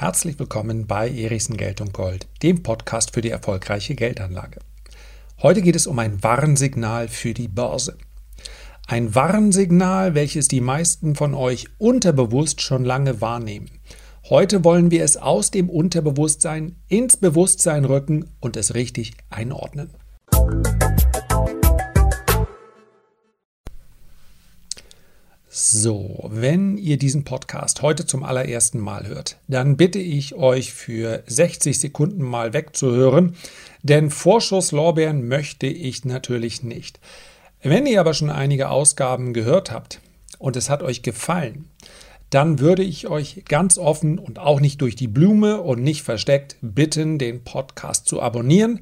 Herzlich willkommen bei Erichsen Geld und Gold, dem Podcast für die erfolgreiche Geldanlage. Heute geht es um ein Warnsignal für die Börse. Ein Warnsignal, welches die meisten von euch unterbewusst schon lange wahrnehmen. Heute wollen wir es aus dem Unterbewusstsein ins Bewusstsein rücken und es richtig einordnen. So, wenn ihr diesen Podcast heute zum allerersten Mal hört, dann bitte ich euch für 60 Sekunden mal wegzuhören, denn Vorschusslorbeeren möchte ich natürlich nicht. Wenn ihr aber schon einige Ausgaben gehört habt und es hat euch gefallen, dann würde ich euch ganz offen und auch nicht durch die Blume und nicht versteckt bitten, den Podcast zu abonnieren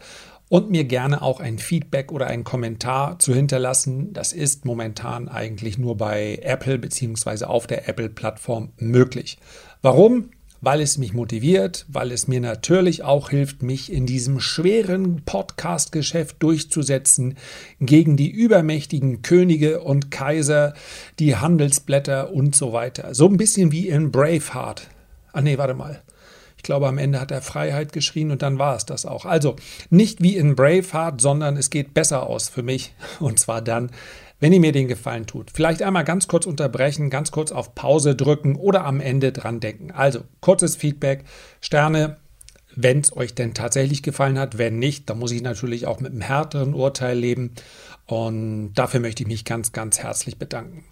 und mir gerne auch ein Feedback oder einen Kommentar zu hinterlassen. Das ist momentan eigentlich nur bei Apple bzw. auf der Apple-Plattform möglich. Warum? Weil es mich motiviert, weil es mir natürlich auch hilft, mich in diesem schweren Podcast-Geschäft durchzusetzen gegen die übermächtigen Könige und Kaiser, die Handelsblätter und so weiter. So ein bisschen wie in Braveheart. Ah nee, warte mal. Ich glaube, am Ende hat er Freiheit geschrien und dann war es das auch. Also nicht wie in Braveheart, sondern es geht besser aus für mich. Und zwar dann, wenn ihr mir den Gefallen tut. Vielleicht einmal ganz kurz unterbrechen, ganz kurz auf Pause drücken oder am Ende dran denken. Also kurzes Feedback, Sterne, wenn es euch denn tatsächlich gefallen hat. Wenn nicht, dann muss ich natürlich auch mit einem härteren Urteil leben. Und dafür möchte ich mich ganz, ganz herzlich bedanken.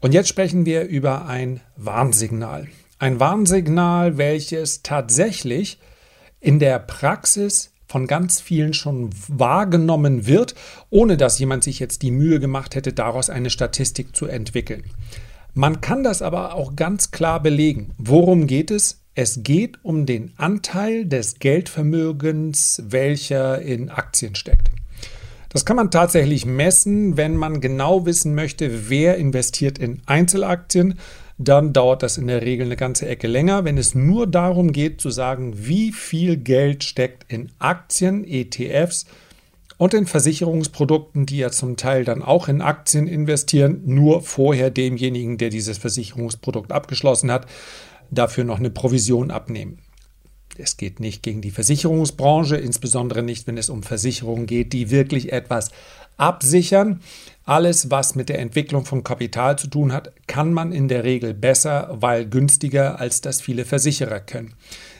Und jetzt sprechen wir über ein Warnsignal. Ein Warnsignal, welches tatsächlich in der Praxis von ganz vielen schon wahrgenommen wird, ohne dass jemand sich jetzt die Mühe gemacht hätte, daraus eine Statistik zu entwickeln. Man kann das aber auch ganz klar belegen. Worum geht es? Es geht um den Anteil des Geldvermögens, welcher in Aktien steckt. Das kann man tatsächlich messen, wenn man genau wissen möchte, wer investiert in Einzelaktien, dann dauert das in der Regel eine ganze Ecke länger. Wenn es nur darum geht zu sagen, wie viel Geld steckt in Aktien, ETFs und in Versicherungsprodukten, die ja zum Teil dann auch in Aktien investieren, nur vorher demjenigen, der dieses Versicherungsprodukt abgeschlossen hat, dafür noch eine Provision abnehmen. Es geht nicht gegen die Versicherungsbranche, insbesondere nicht, wenn es um Versicherungen geht, die wirklich etwas absichern. Alles, was mit der Entwicklung von Kapital zu tun hat, kann man in der Regel besser, weil günstiger, als das viele Versicherer können.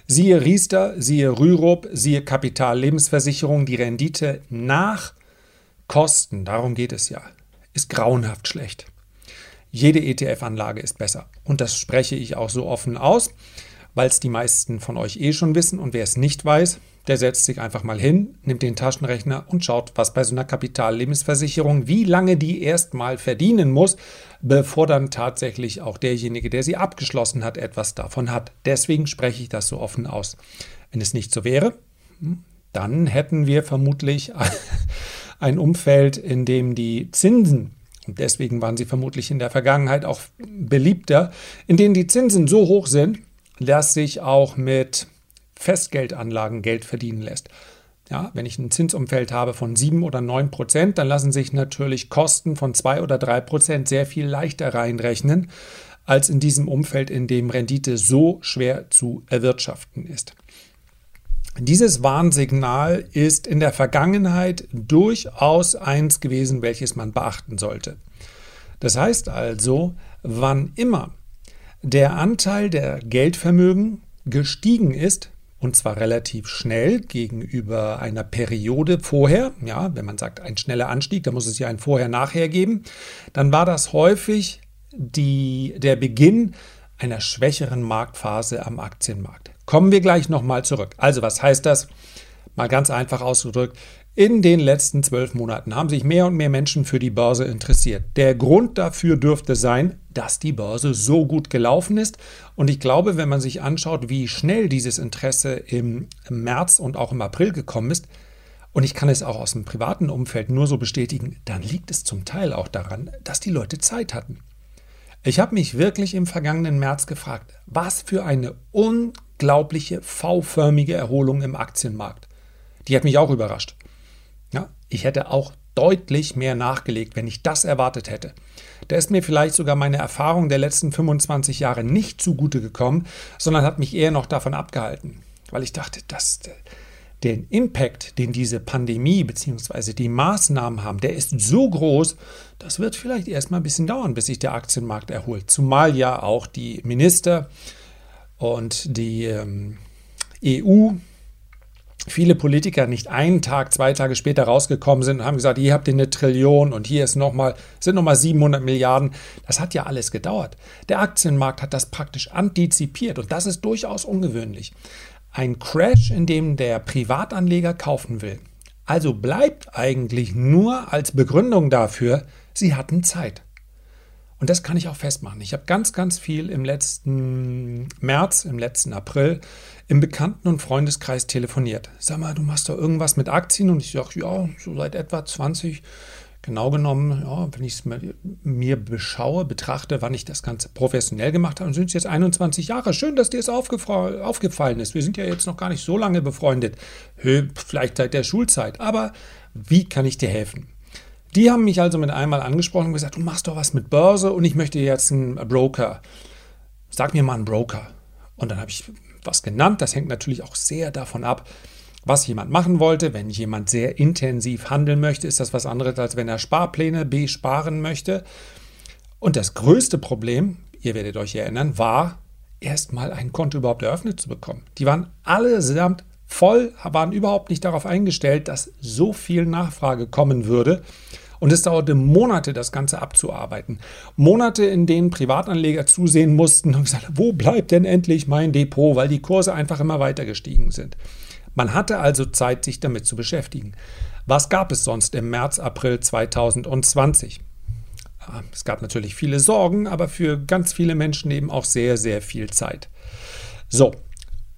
Siehe Riester, siehe Rürup, siehe Kapital Lebensversicherung, die Rendite nach Kosten, darum geht es ja, ist grauenhaft schlecht. Jede ETF-Anlage ist besser. Und das spreche ich auch so offen aus weil es die meisten von euch eh schon wissen. Und wer es nicht weiß, der setzt sich einfach mal hin, nimmt den Taschenrechner und schaut, was bei so einer Kapitallebensversicherung, wie lange die erstmal verdienen muss, bevor dann tatsächlich auch derjenige, der sie abgeschlossen hat, etwas davon hat. Deswegen spreche ich das so offen aus. Wenn es nicht so wäre, hm, dann hätten wir vermutlich ein Umfeld, in dem die Zinsen und deswegen waren sie vermutlich in der Vergangenheit auch beliebter, in denen die Zinsen so hoch sind, dass sich auch mit Festgeldanlagen Geld verdienen lässt. Ja, wenn ich ein Zinsumfeld habe von 7 oder 9 Prozent, dann lassen sich natürlich Kosten von 2 oder 3 Prozent sehr viel leichter reinrechnen, als in diesem Umfeld, in dem Rendite so schwer zu erwirtschaften ist. Dieses Warnsignal ist in der Vergangenheit durchaus eins gewesen, welches man beachten sollte. Das heißt also, wann immer der Anteil der Geldvermögen gestiegen ist, und zwar relativ schnell gegenüber einer Periode vorher. Ja, wenn man sagt, ein schneller Anstieg, dann muss es ja ein Vorher-Nachher geben. Dann war das häufig die, der Beginn einer schwächeren Marktphase am Aktienmarkt. Kommen wir gleich nochmal zurück. Also, was heißt das? Mal ganz einfach ausgedrückt. In den letzten zwölf Monaten haben sich mehr und mehr Menschen für die Börse interessiert. Der Grund dafür dürfte sein, dass die Börse so gut gelaufen ist. Und ich glaube, wenn man sich anschaut, wie schnell dieses Interesse im März und auch im April gekommen ist, und ich kann es auch aus dem privaten Umfeld nur so bestätigen, dann liegt es zum Teil auch daran, dass die Leute Zeit hatten. Ich habe mich wirklich im vergangenen März gefragt, was für eine unglaubliche V-förmige Erholung im Aktienmarkt. Die hat mich auch überrascht. Ich hätte auch deutlich mehr nachgelegt, wenn ich das erwartet hätte. Da ist mir vielleicht sogar meine Erfahrung der letzten 25 Jahre nicht zugute gekommen, sondern hat mich eher noch davon abgehalten, weil ich dachte, dass den Impact, den diese Pandemie bzw. die Maßnahmen haben, der ist so groß, das wird vielleicht erstmal ein bisschen dauern, bis sich der Aktienmarkt erholt. Zumal ja auch die Minister und die ähm, EU viele Politiker nicht einen Tag, zwei Tage später rausgekommen sind und haben gesagt, hier habt ihr eine Trillion und hier ist noch mal, sind nochmal 700 Milliarden. Das hat ja alles gedauert. Der Aktienmarkt hat das praktisch antizipiert und das ist durchaus ungewöhnlich. Ein Crash, in dem der Privatanleger kaufen will. Also bleibt eigentlich nur als Begründung dafür, sie hatten Zeit. Und das kann ich auch festmachen. Ich habe ganz, ganz viel im letzten März, im letzten April im Bekannten- und Freundeskreis telefoniert. Sag mal, du machst doch irgendwas mit Aktien? Und ich sage, ja, so seit etwa 20, genau genommen, ja, wenn ich es mir beschaue, betrachte, wann ich das Ganze professionell gemacht habe, sind es jetzt 21 Jahre. Schön, dass dir es aufgefallen ist. Wir sind ja jetzt noch gar nicht so lange befreundet, vielleicht seit der Schulzeit. Aber wie kann ich dir helfen? Die haben mich also mit einmal angesprochen und gesagt, du machst doch was mit Börse und ich möchte jetzt einen Broker. Sag mir mal einen Broker. Und dann habe ich was genannt. Das hängt natürlich auch sehr davon ab, was jemand machen wollte. Wenn jemand sehr intensiv handeln möchte, ist das was anderes, als wenn er Sparpläne besparen möchte. Und das größte Problem, ihr werdet euch erinnern, war erstmal ein Konto überhaupt eröffnet zu bekommen. Die waren allesamt voll, waren überhaupt nicht darauf eingestellt, dass so viel Nachfrage kommen würde. Und es dauerte Monate, das Ganze abzuarbeiten. Monate, in denen Privatanleger zusehen mussten und gesagt, wo bleibt denn endlich mein Depot, weil die Kurse einfach immer weiter gestiegen sind. Man hatte also Zeit, sich damit zu beschäftigen. Was gab es sonst im März, April 2020? Ah, es gab natürlich viele Sorgen, aber für ganz viele Menschen eben auch sehr, sehr viel Zeit. So,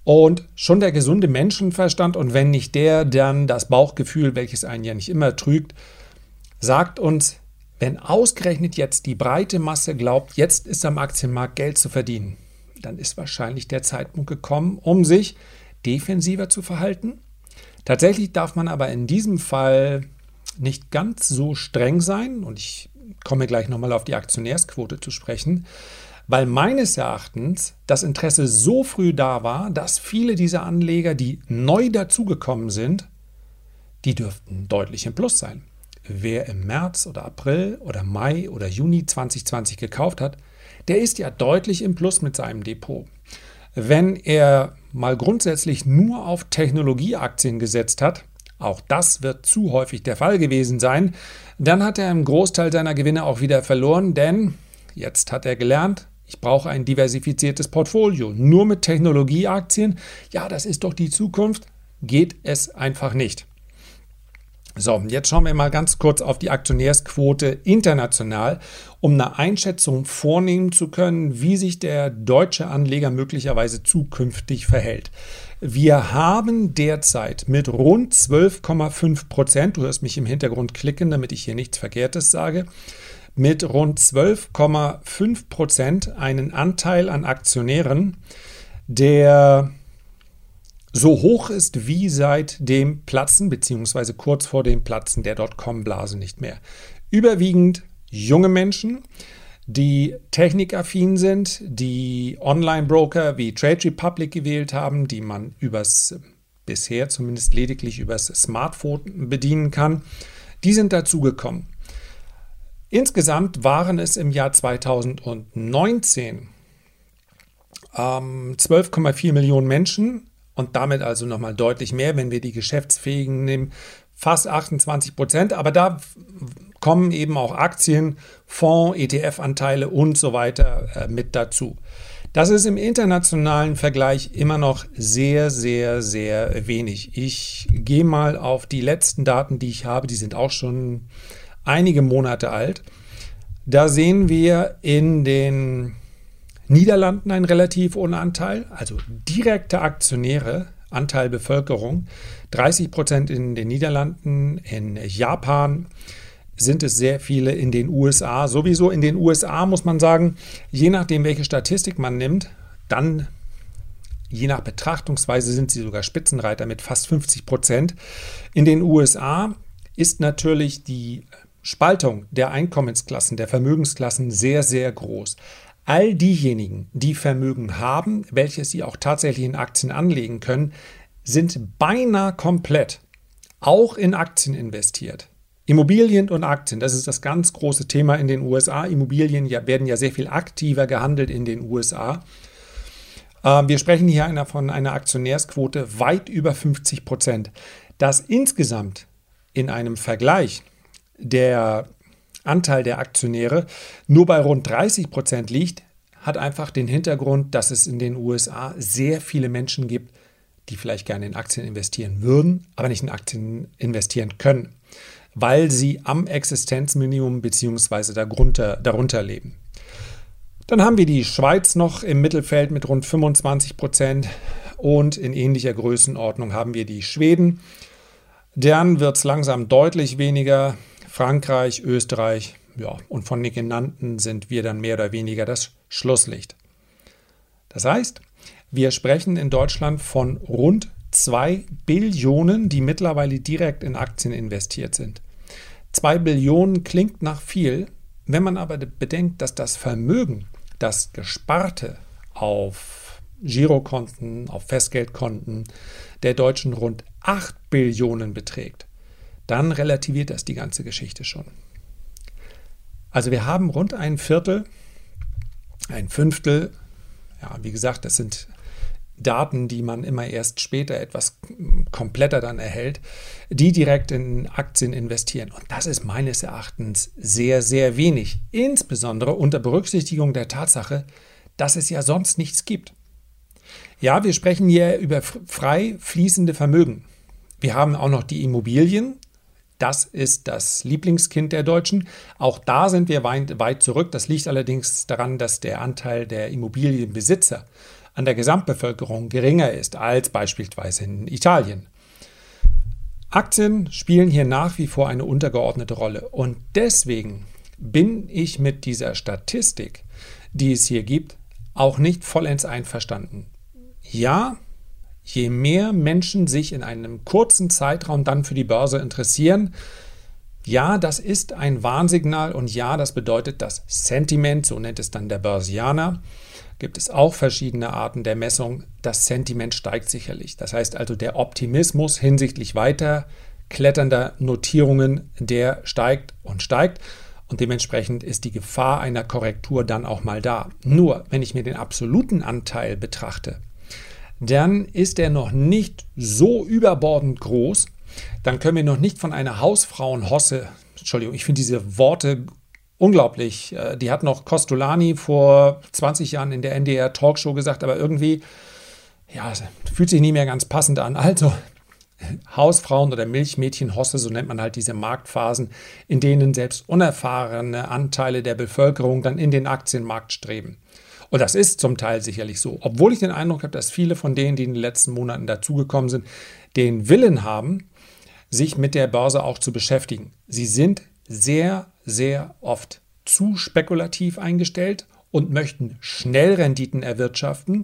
und schon der gesunde Menschenverstand und wenn nicht der, dann das Bauchgefühl, welches einen ja nicht immer trügt, sagt uns, wenn ausgerechnet jetzt die breite Masse glaubt, jetzt ist am Aktienmarkt Geld zu verdienen, dann ist wahrscheinlich der Zeitpunkt gekommen, um sich defensiver zu verhalten. Tatsächlich darf man aber in diesem Fall nicht ganz so streng sein und ich komme gleich nochmal auf die Aktionärsquote zu sprechen, weil meines Erachtens das Interesse so früh da war, dass viele dieser Anleger, die neu dazugekommen sind, die dürften deutlich im Plus sein wer im März oder April oder Mai oder Juni 2020 gekauft hat, der ist ja deutlich im Plus mit seinem Depot. Wenn er mal grundsätzlich nur auf Technologieaktien gesetzt hat, auch das wird zu häufig der Fall gewesen sein, dann hat er einen Großteil seiner Gewinne auch wieder verloren, denn jetzt hat er gelernt, ich brauche ein diversifiziertes Portfolio. Nur mit Technologieaktien, ja, das ist doch die Zukunft, geht es einfach nicht. So, jetzt schauen wir mal ganz kurz auf die Aktionärsquote international, um eine Einschätzung vornehmen zu können, wie sich der deutsche Anleger möglicherweise zukünftig verhält. Wir haben derzeit mit rund 12,5 Prozent, du hörst mich im Hintergrund klicken, damit ich hier nichts Verkehrtes sage, mit rund 12,5 Prozent einen Anteil an Aktionären, der so hoch ist wie seit dem Platzen bzw. kurz vor dem Platzen der Dotcom-Blase nicht mehr. Überwiegend junge Menschen, die technikaffin sind, die Online-Broker wie Trade Republic gewählt haben, die man übers bisher zumindest lediglich übers Smartphone bedienen kann, die sind dazugekommen. Insgesamt waren es im Jahr 2019 ähm, 12,4 Millionen Menschen, und damit also nochmal deutlich mehr, wenn wir die Geschäftsfähigen nehmen, fast 28 Prozent. Aber da kommen eben auch Aktien, Fonds, ETF-Anteile und so weiter äh, mit dazu. Das ist im internationalen Vergleich immer noch sehr, sehr, sehr wenig. Ich gehe mal auf die letzten Daten, die ich habe, die sind auch schon einige Monate alt. Da sehen wir in den Niederlanden einen relativ hohen Anteil, also direkte Aktionäre, Anteil Bevölkerung, 30 Prozent in den Niederlanden, in Japan sind es sehr viele in den USA. Sowieso in den USA muss man sagen, je nachdem, welche Statistik man nimmt, dann je nach Betrachtungsweise sind sie sogar Spitzenreiter mit fast 50 Prozent. In den USA ist natürlich die Spaltung der Einkommensklassen, der Vermögensklassen sehr, sehr groß. All diejenigen, die Vermögen haben, welches sie auch tatsächlich in Aktien anlegen können, sind beinahe komplett auch in Aktien investiert. Immobilien und Aktien, das ist das ganz große Thema in den USA. Immobilien ja, werden ja sehr viel aktiver gehandelt in den USA. Äh, wir sprechen hier von einer Aktionärsquote weit über 50 Prozent. Das insgesamt in einem Vergleich der Anteil der Aktionäre nur bei rund 30 Prozent liegt, hat einfach den Hintergrund, dass es in den USA sehr viele Menschen gibt, die vielleicht gerne in Aktien investieren würden, aber nicht in Aktien investieren können, weil sie am Existenzminimum bzw. Darunter, darunter leben. Dann haben wir die Schweiz noch im Mittelfeld mit rund 25 Prozent und in ähnlicher Größenordnung haben wir die Schweden. Dann wird es langsam deutlich weniger. Frankreich, Österreich, ja, und von den genannten sind wir dann mehr oder weniger das Schlusslicht. Das heißt, wir sprechen in Deutschland von rund 2 Billionen, die mittlerweile direkt in Aktien investiert sind. 2 Billionen klingt nach viel, wenn man aber bedenkt, dass das Vermögen, das Gesparte auf Girokonten, auf Festgeldkonten der Deutschen rund 8 Billionen beträgt, dann relativiert das die ganze Geschichte schon. Also wir haben rund ein Viertel, ein Fünftel, ja, wie gesagt, das sind Daten, die man immer erst später etwas kompletter dann erhält, die direkt in Aktien investieren. Und das ist meines Erachtens sehr, sehr wenig. Insbesondere unter Berücksichtigung der Tatsache, dass es ja sonst nichts gibt. Ja, wir sprechen hier über frei fließende Vermögen. Wir haben auch noch die Immobilien, das ist das Lieblingskind der Deutschen. Auch da sind wir weit, zurück. Das liegt allerdings daran, dass der Anteil der Immobilienbesitzer an der Gesamtbevölkerung geringer ist als beispielsweise in Italien. Aktien spielen hier nach wie vor eine untergeordnete Rolle. Und deswegen bin ich mit dieser Statistik, die es hier gibt, auch nicht vollends einverstanden. Ja, je mehr Menschen sich in einem kurzen Zeitraum dann für die Börse interessieren, ja, das ist ein Warnsignal und ja, das bedeutet, das Sentiment, so nennt es dann der Börsianer, gibt es auch verschiedene Arten der Messung. Das Sentiment steigt sicherlich. Das heißt also, der Optimismus hinsichtlich weiter kletternder Notierungen, der steigt und steigt. Und dementsprechend ist die Gefahr einer Korrektur dann auch mal da. Nur, wenn ich mir den absoluten Anteil betrachte, dann ist er noch nicht so überbordend groß. Dann können wir noch nicht von einer Hausfrauenhosse, Entschuldigung, ich finde diese Worte unglaublich. Äh, die hat noch Costolani vor 20 Jahren in der NDR Talkshow gesagt, aber irgendwie, ja, fühlt sich nie mehr ganz passend an. Also, Hausfrauen oder Milchmädchenhosse, so nennt man halt diese Marktphasen, in denen selbst unerfahrene Anteile der Bevölkerung dann in den Aktienmarkt streben. Und das ist zum Teil sicherlich so. Obwohl ich den Eindruck habe, dass viele von denen, die in den letzten Monaten dazugekommen sind, den Willen haben, sich mit der Börse auch zu beschäftigen. Sie sind sehr, sehr oft zu spekulativ eingestellt und möchten schnell Renditen erwirtschaften,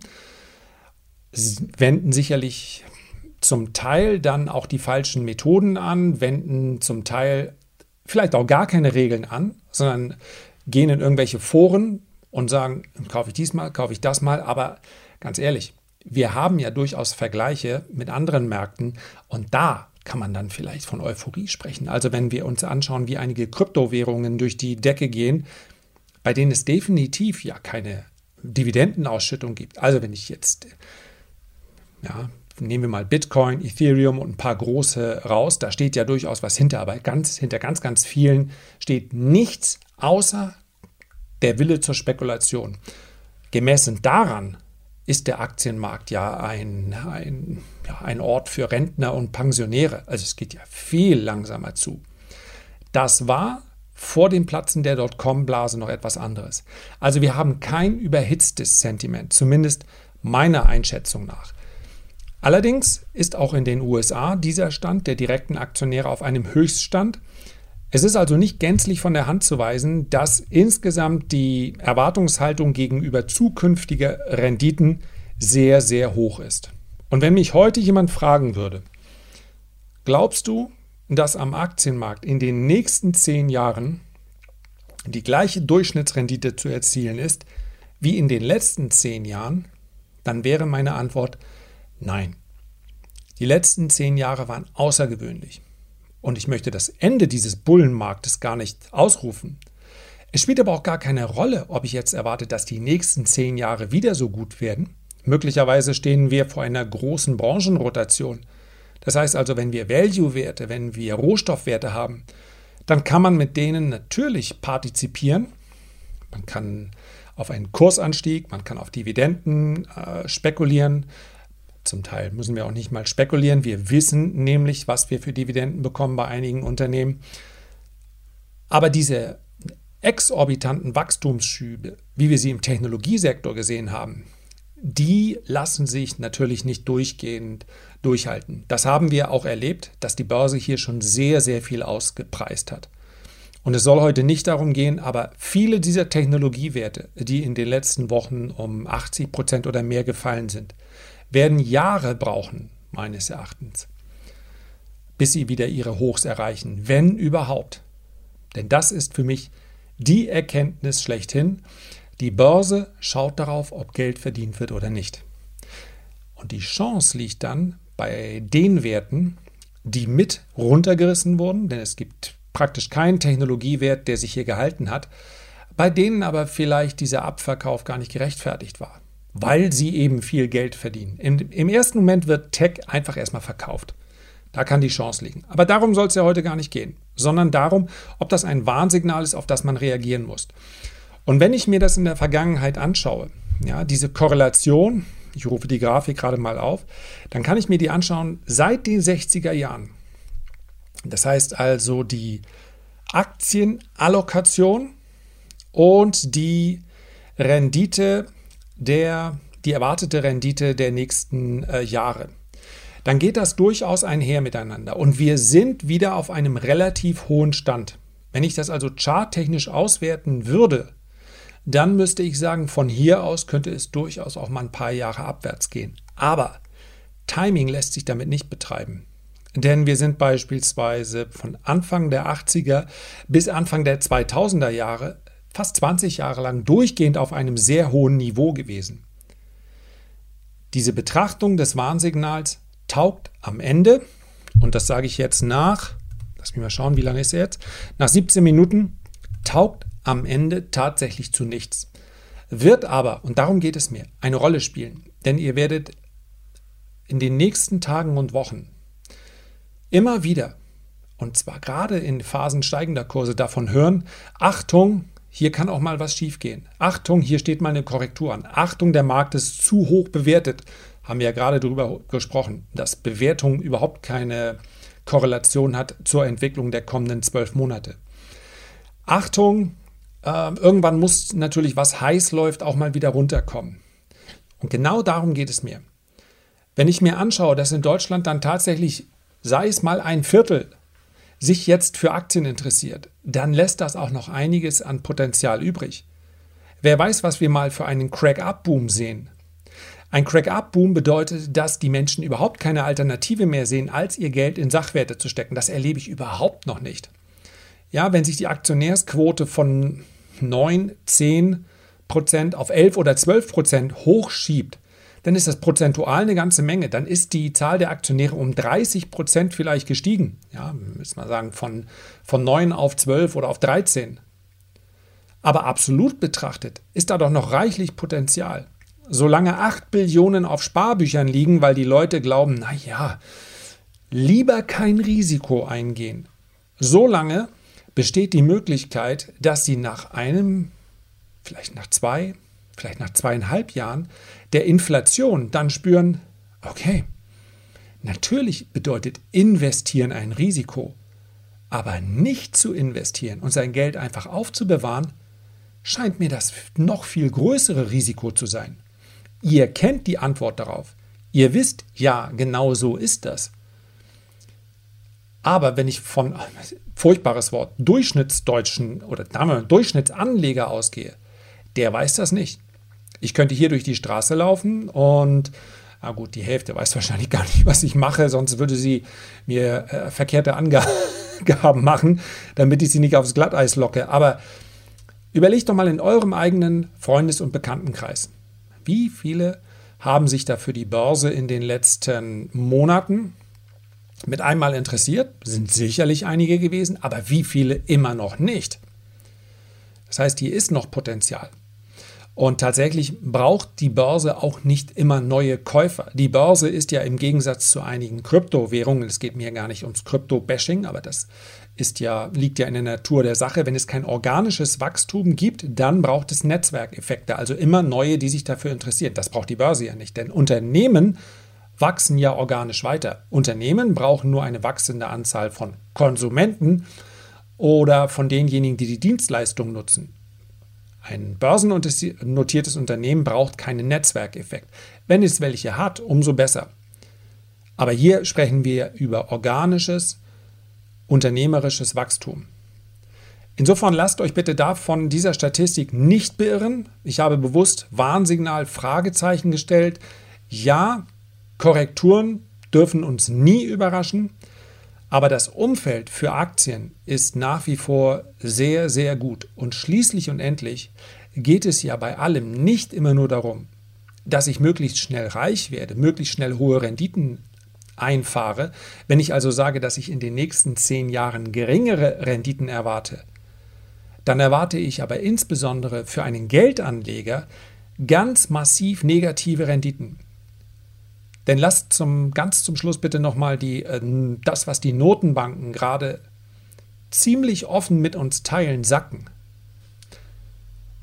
wenden sicherlich zum Teil dann auch die falschen Methoden an, wenden zum Teil vielleicht auch gar keine Regeln an, sondern gehen in irgendwelche Foren, und sagen, kaufe ich diesmal, kaufe ich das mal. Aber ganz ehrlich, wir haben ja durchaus Vergleiche mit anderen Märkten und da kann man dann vielleicht von Euphorie sprechen. Also wenn wir uns anschauen, wie einige Kryptowährungen durch die Decke gehen, bei denen es definitiv ja keine Dividendenausschüttung gibt. Also wenn ich jetzt, ja, nehmen wir mal Bitcoin, Ethereum und ein paar große raus, da steht ja durchaus was hinter, aber ganz, hinter ganz, ganz vielen steht nichts außer der Wille zur Spekulation. Gemessen daran ist der Aktienmarkt ja ein, ein, ja, ein Ort für Rentner und Pensionäre. Also es geht ja viel langsamer zu. Das war vor dem Platzen der Dotcom-Blase noch etwas anderes. Also wir haben kein überhitztes Sentiment, zumindest meiner Einschätzung nach. Allerdings ist auch in den USA dieser Stand der direkten Aktionäre auf einem Höchststand es ist also nicht gänzlich von der Hand zu weisen, dass insgesamt die Erwartungshaltung gegenüber zukünftiger Renditen sehr, sehr hoch ist. Und wenn mich heute jemand fragen würde, glaubst du, dass am Aktienmarkt in den nächsten zehn Jahren die gleiche Durchschnittsrendite zu erzielen ist wie in den letzten zehn Jahren, dann wäre meine Antwort nein. Die letzten zehn Jahre waren außergewöhnlich. Und ich möchte das Ende dieses Bullenmarktes gar nicht ausrufen. Es spielt aber auch gar keine Rolle, ob ich jetzt erwarte, dass die nächsten zehn Jahre wieder so gut werden. Möglicherweise stehen wir vor einer großen Branchenrotation. Das heißt also, wenn wir Value-Werte, wenn wir Rohstoffwerte haben, dann kann man mit denen natürlich partizipieren. Man kann auf einen Kursanstieg, man kann auf Dividenden äh, spekulieren, zum Teil müssen wir auch nicht mal spekulieren. Wir wissen nämlich, was wir für Dividenden bekommen bei einigen Unternehmen. Aber diese exorbitanten Wachstumsschübe, wie wir sie im Technologiesektor gesehen haben, die lassen sich natürlich nicht durchgehend durchhalten. Das haben wir auch erlebt, dass die Börse hier schon sehr, sehr viel ausgepreist hat. Und es soll heute nicht darum gehen, aber viele dieser Technologiewerte, die in den letzten Wochen um 80 Prozent oder mehr gefallen sind, werden Jahre brauchen, meines Erachtens, bis sie wieder ihre Hochs erreichen, wenn überhaupt. Denn das ist für mich die Erkenntnis schlechthin. Die Börse schaut darauf, ob Geld verdient wird oder nicht. Und die Chance liegt dann bei den Werten, die mit runtergerissen wurden, denn es gibt praktisch keinen Technologiewert, der sich hier gehalten hat, bei denen aber vielleicht dieser Abverkauf gar nicht gerechtfertigt war weil sie eben viel Geld verdienen. Im, Im, ersten Moment wird Tech einfach erstmal verkauft. Da kann die Chance liegen. Aber darum soll es ja heute gar nicht gehen, sondern darum, ob das ein Warnsignal ist, auf das man reagieren muss. Und wenn ich mir das in der Vergangenheit anschaue, ja, diese Korrelation, ich rufe die Grafik gerade mal auf, dann kann ich mir die anschauen seit den 60er Jahren. Das heißt also die Aktienallokation und die Rendite der, die erwartete Rendite der nächsten äh, Jahre. Dann geht das durchaus einher miteinander. Und wir sind wieder auf einem relativ hohen Stand. Wenn ich das also charttechnisch auswerten würde, dann müsste ich sagen, von hier aus könnte es durchaus auch mal ein paar Jahre abwärts gehen. Aber Timing lässt sich damit nicht betreiben. Denn wir sind beispielsweise von Anfang der 80er bis Anfang der 2000er Jahre fast 20 Jahre lang durchgehend auf einem sehr hohen Niveau gewesen. Diese Betrachtung des Warnsignals taugt am Ende, und das sage ich jetzt nach, lass mich mal schauen, wie lange ist er jetzt, nach 17 Minuten, taugt am Ende tatsächlich zu nichts. Wird aber, und darum geht es mir, eine Rolle spielen. Denn ihr werdet in den nächsten Tagen und Wochen immer wieder, und zwar gerade in Phasen steigender Kurse, davon hören, Achtung, hier kann auch mal was schiefgehen. Achtung, hier steht mal eine Korrektur an. Achtung, der Markt ist zu hoch bewertet. Haben wir ja gerade darüber gesprochen, dass Bewertung überhaupt keine Korrelation hat zur Entwicklung der kommenden zwölf Monate. Achtung, äh, irgendwann muss natürlich, was heiß läuft, auch mal wieder runterkommen. Und genau darum geht es mir. Wenn ich mir anschaue, dass in Deutschland dann tatsächlich, sei es mal ein Viertel sich jetzt für Aktien interessiert, dann lässt das auch noch einiges an Potenzial übrig. Wer weiß, was wir mal für einen Crack-Up-Boom sehen. Ein Crack-Up-Boom bedeutet, dass die Menschen überhaupt keine Alternative mehr sehen, als ihr Geld in Sachwerte zu stecken. Das erlebe ich überhaupt noch nicht. Ja, wenn sich die Aktionärsquote von 9, 10 Prozent auf 11 oder 12 Prozent hochschiebt, dann ist das prozentual eine ganze Menge. Dann ist die Zahl der Aktionäre um 30 Prozent vielleicht gestiegen. Ja, müssen wir sagen, von, von 9 auf 12 oder auf 13. Aber absolut betrachtet ist da doch noch reichlich Potenzial. Solange 8 Billionen auf Sparbüchern liegen, weil die Leute glauben, naja, lieber kein Risiko eingehen. Solange besteht die Möglichkeit, dass sie nach einem, vielleicht nach zwei, vielleicht nach zweieinhalb Jahren der Inflation dann spüren, okay, natürlich bedeutet investieren ein Risiko, aber nicht zu investieren und sein Geld einfach aufzubewahren, scheint mir das noch viel größere Risiko zu sein. Ihr kennt die Antwort darauf. Ihr wisst, ja, genau so ist das. Aber wenn ich von, furchtbares Wort, Durchschnittsdeutschen oder Durchschnittsanleger ausgehe, der weiß das nicht. Ich könnte hier durch die Straße laufen und Na gut, die Hälfte weiß wahrscheinlich gar nicht, was ich mache, sonst würde sie mir äh, verkehrte Angaben machen, damit ich sie nicht aufs Glatteis locke. Aber überlegt doch mal in eurem eigenen Freundes- und Bekanntenkreis. Wie viele haben sich da für die Börse in den letzten Monaten mit einmal interessiert? Sind sicherlich einige gewesen, aber wie viele immer noch nicht? Das heißt, hier ist noch Potenzial. Und tatsächlich braucht die Börse auch nicht immer neue Käufer. Die Börse ist ja im Gegensatz zu einigen Kryptowährungen, es geht mir gar nicht ums Krypto-Bashing, aber das ist ja, liegt ja in der Natur der Sache. Wenn es kein organisches Wachstum gibt, dann braucht es Netzwerkeffekte, also immer neue, die sich dafür interessieren. Das braucht die Börse ja nicht, denn Unternehmen wachsen ja organisch weiter. Unternehmen brauchen nur eine wachsende Anzahl von Konsumenten oder von denjenigen, die die Dienstleistung nutzen. Ein börsennotiertes Unternehmen braucht keinen Netzwerkeffekt. Wenn es welche hat, umso besser. Aber hier sprechen wir über organisches, unternehmerisches Wachstum. Insofern lasst euch bitte davon dieser Statistik nicht beirren. Ich habe bewusst Warnsignal Fragezeichen gestellt. Ja, Korrekturen dürfen uns nie überraschen, aber das Umfeld für Aktien ist nach wie vor sehr, sehr gut. Und schließlich und endlich geht es ja bei allem nicht immer nur darum, dass ich möglichst schnell reich werde, möglichst schnell hohe Renditen einfahre, wenn ich also sage, dass ich in den nächsten zehn Jahren geringere Renditen erwarte, dann erwarte ich aber insbesondere für einen Geldanleger ganz massiv negative Renditen. Denn lasst zum, ganz zum Schluss bitte nochmal äh, das, was die Notenbanken gerade ziemlich offen mit uns teilen, sacken.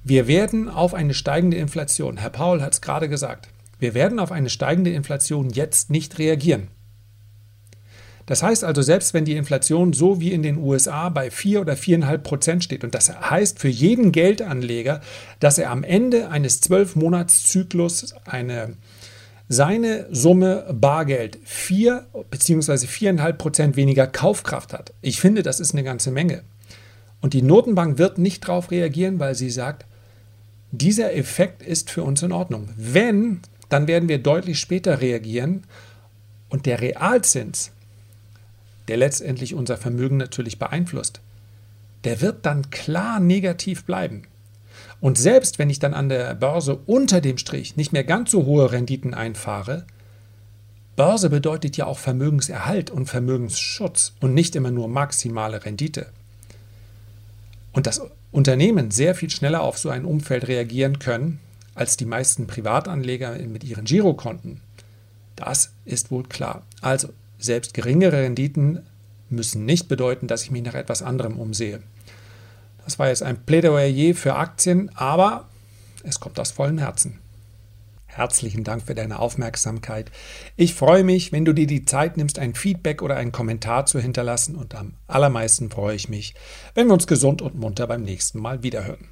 Wir werden auf eine steigende Inflation, Herr Paul hat es gerade gesagt, wir werden auf eine steigende Inflation jetzt nicht reagieren. Das heißt also, selbst wenn die Inflation so wie in den USA bei 4 oder 4,5 Prozent steht, und das heißt für jeden Geldanleger, dass er am Ende eines 12-Monats-Zyklus eine seine Summe Bargeld 4 bzw. 4,5 Prozent weniger Kaufkraft hat. Ich finde, das ist eine ganze Menge. Und die Notenbank wird nicht darauf reagieren, weil sie sagt, dieser Effekt ist für uns in Ordnung. Wenn, dann werden wir deutlich später reagieren und der Realzins der letztendlich unser Vermögen natürlich beeinflusst, der wird dann klar negativ bleiben. Und selbst wenn ich dann an der Börse unter dem Strich nicht mehr ganz so hohe Renditen einfahre, Börse bedeutet ja auch Vermögenserhalt und Vermögensschutz und nicht immer nur maximale Rendite. Und dass Unternehmen sehr viel schneller auf so ein Umfeld reagieren können als die meisten Privatanleger mit ihren Girokonten, das ist wohl klar. Also selbst geringere Renditen müssen nicht bedeuten, dass ich mich nach etwas anderem umsehe. Das war jetzt ein Plädoyer für Aktien, aber es kommt aus vollem Herzen. Herzlichen Dank für deine Aufmerksamkeit. Ich freue mich, wenn du dir die Zeit nimmst, ein Feedback oder einen Kommentar zu hinterlassen und am allermeisten freue ich mich, wenn wir uns gesund und munter beim nächsten Mal wiederhören.